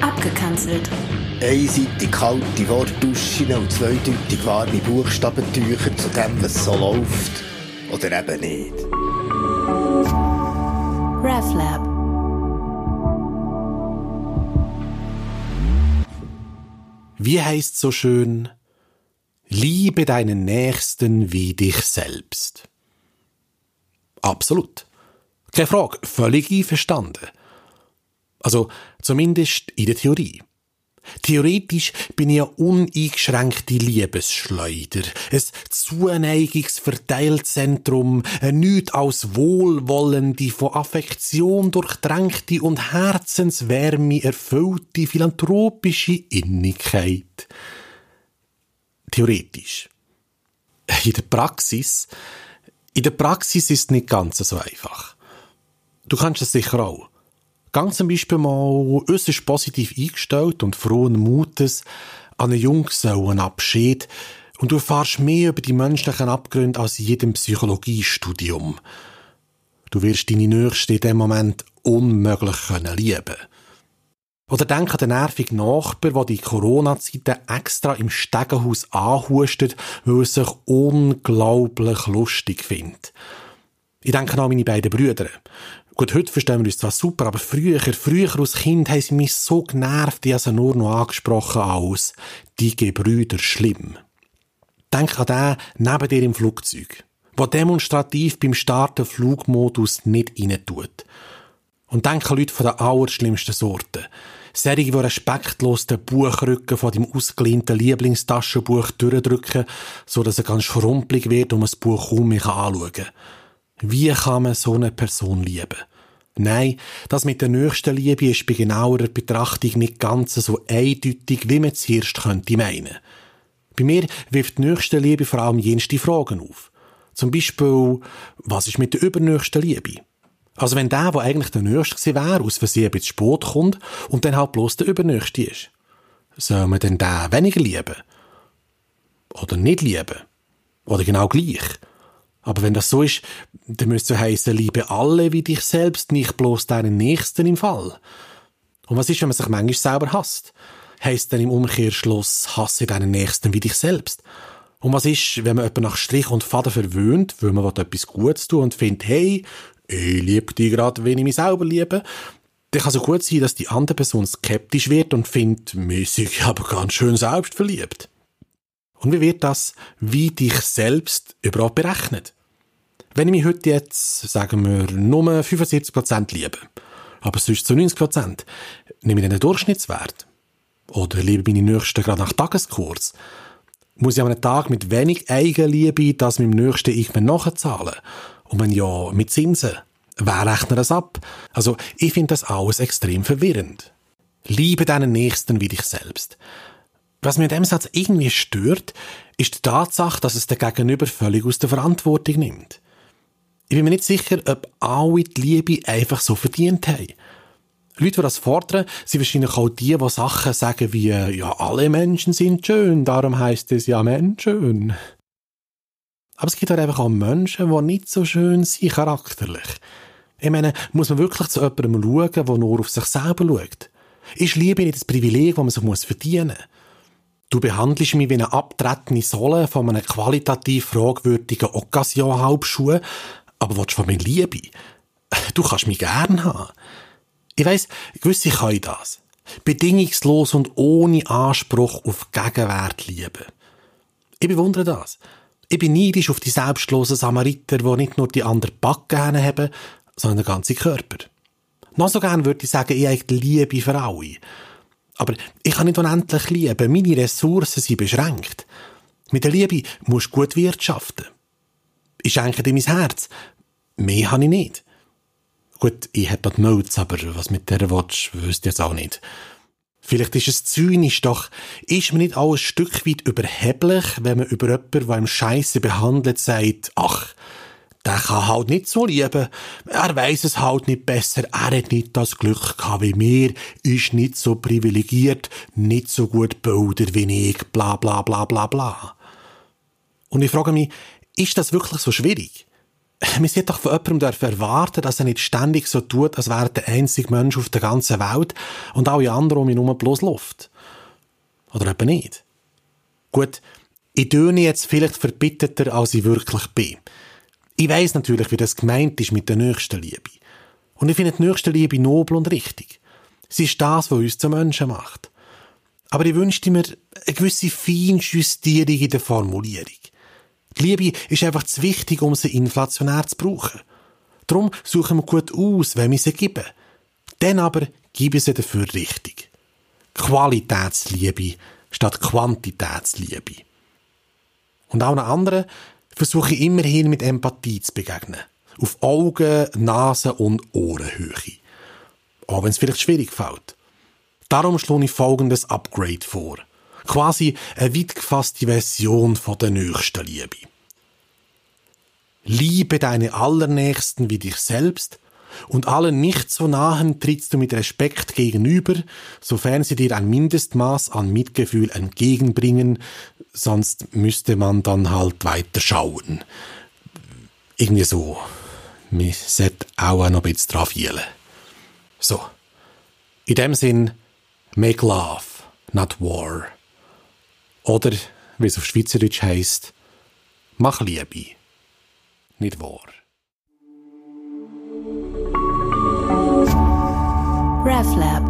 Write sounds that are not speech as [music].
Abgekanzelt. Einseitig kalte Wortduschen und zweideutig warme Buchstabentücher zu dem, was so läuft. Oder eben nicht. RefLab. Wie heißt so schön? Liebe deinen Nächsten wie dich selbst. Absolut. Keine Frage, völlig einverstanden. Also zumindest in der Theorie. Theoretisch bin ich ja uneingeschränkte Liebesschleuder, ein Zuneigungsverteilzentrum, ein nichts als wohlwollende, von Affektion durchdrängte und Herzenswärme erfüllte philanthropische Innigkeit. Theoretisch. In der Praxis, in der Praxis ist es nicht ganz so einfach. Du kannst es sicher auch. Ganz zum Beispiel mal äußerst positiv eingestellt und frohen Mutes an einen Junggesellenabschied und du erfährst mehr über die menschlichen Abgründe als in jedem Psychologiestudium. Du wirst deine Nächste in dem Moment unmöglich können lieben. Oder denk an den nervigen Nachbar, der die Corona-Zeiten extra im Stegenhaus anhustet, weil er sich unglaublich lustig findet. Ich denke an meine beiden Brüder. Gut, heute verstehen wir uns zwar super, aber früher, früher als Kind haben sie mich so genervt, ich habe sie nur noch angesprochen als die Gebrüder schlimm. Denk an den neben dir im Flugzeug, der demonstrativ beim Starten Flugmodus nicht rein tut. Und denk an Leute von der allerschlimmsten Sorte. Serien, die respektlos den Buchrücken von dem ausgelehnten Lieblingstaschenbuch durchdrücken, so dass er ganz schrumpelig wird und man das Buch kaum mehr anschauen kann. Wie kann man so eine Person lieben? Nein, das mit der nächsten Liebe ist bei genauerer Betrachtung nicht ganz so eindeutig, wie man zuerst könnte meinen. Bei mir wirft die nächste Liebe vor allem jenste Fragen auf. Zum Beispiel, was ist mit der übernächsten Liebe? Also wenn der, der eigentlich der Nächste wäre, aus Versehen bisschen spät kommt und dann halt bloß der Übernächste ist. Soll man denn den weniger lieben? Oder nicht lieben? Oder genau gleich? Aber wenn das so ist, dann müsste es heißen, liebe alle wie dich selbst, nicht bloß deinen Nächsten im Fall. Und was ist, wenn man sich manchmal selber hasst? Heißt dann im Umkehrschluss, hasse deinen Nächsten wie dich selbst? Und was ist, wenn man jemanden nach Strich und Faden verwöhnt, weil man etwas Gutes tut und findet, hey, ich liebe dich gerade, wenn ich mich selber liebe, dann kann es gut sein, dass die andere Person skeptisch wird und findet, mäßig, aber ganz schön selbstverliebt. Und wie wird das wie dich selbst überhaupt berechnet? Wenn ich mich heute jetzt, sagen wir, nur 75% liebe, aber sonst zu 90%, nehme ich einen Durchschnittswert. Oder liebe meine Nächsten gerade nach Tageskurs. Muss ich an einem Tag mit wenig Eigenliebe das meinem Nächsten ich mir nachzahlen? Und wenn ja, mit Zinsen. Wer rechnet das ab? Also, ich finde das alles extrem verwirrend. Liebe deinen Nächsten wie dich selbst. Was mir in dem Satz irgendwie stört, ist die Tatsache, dass es der Gegenüber völlig aus der Verantwortung nimmt. Ich bin mir nicht sicher, ob alle die Liebe einfach so verdient haben. Leute, die das fordern, sind wahrscheinlich auch die, die Sachen sagen wie, ja, alle Menschen sind schön, darum heißt es ja Menschen. Aber es gibt halt einfach auch Menschen, die nicht so schön sind charakterlich. Ich meine, muss man wirklich zu jemandem schauen, der nur auf sich selber schaut? Ist Liebe nicht das Privileg, das man sich verdienen muss? Du behandelst mich wie eine abtretende Sohle von einem qualitativ fragwürdigen Occasion-Halbschuh, aber willst von mir Liebe? [laughs] Du kannst mich gern haben. Ich weiss, gewisse können das. Bedingungslos und ohne Anspruch auf Gegenwert lieben. Ich bewundere das. Ich bin neidisch auf die selbstlosen Samariter, die nicht nur die anderen Backen haben, sondern den ganzen Körper. Noch so gern würde ich sagen, ich habe die Liebe für alle. Aber ich kann nicht unendlich lieben. Meine Ressourcen sind beschränkt. Mit der Liebe musst du gut wirtschaften. Ich schenke dir mein Herz. Mehr habe ich nicht. Gut, ich hätte dort Notes, aber was mit der Watch wüsste ich jetzt auch nicht. Vielleicht ist es zynisch, doch ist man nicht auch ein Stück weit überheblich, wenn man über jemanden, der einem Scheiße behandelt, sagt, ach, der kann halt nicht so lieben. Er weiß es halt nicht besser. Er hat nicht das Glück gehabt wie mir, ist nicht so privilegiert, nicht so gut gebildet wie ich, bla bla bla bla bla. Und ich frage mich, ist das wirklich so schwierig? man sollte doch von jemandem erwarten, dass er nicht ständig so tut, als wäre er der einzige Mensch auf der ganzen Welt und alle anderen um ihn herum bloß Luft. Oder eben nicht. Gut, ich töne jetzt vielleicht verbitterter, als ich wirklich bin. Ich weiss natürlich, wie das gemeint ist mit der Nächstenliebe. Und ich finde die Nächstenliebe nobel und richtig. Sie ist das, was uns zu Menschen macht. Aber ich wünschte mir eine gewisse Feinjustierung in der Formulierung. Die Liebe ist einfach zu wichtig, um sie inflationär zu brauchen. Darum suchen wir gut aus, wenn wir sie geben. Dann aber geben sie dafür richtig. Qualitätsliebe statt Quantitätsliebe. Und auch einer anderen versuche ich immerhin mit Empathie zu begegnen. Auf Augen, Nase und Ohrenhöhe. Auch wenn es vielleicht schwierig fällt. Darum schlage ich folgendes Upgrade vor. Quasi eine weit gefasste Version von der nächsten Liebe. Liebe deine Allernächsten wie dich selbst und allen nicht so nahen trittst du mit Respekt gegenüber, sofern sie dir ein Mindestmaß an Mitgefühl entgegenbringen, sonst müsste man dann halt weiter schauen. Irgendwie so. Wir sollten auch noch ein bisschen dran fühlen. So. In dem Sinn, make love, not war. Oder, wie es auf Schweizerdeutsch heisst, mach Liebe, nicht wahr. RefLab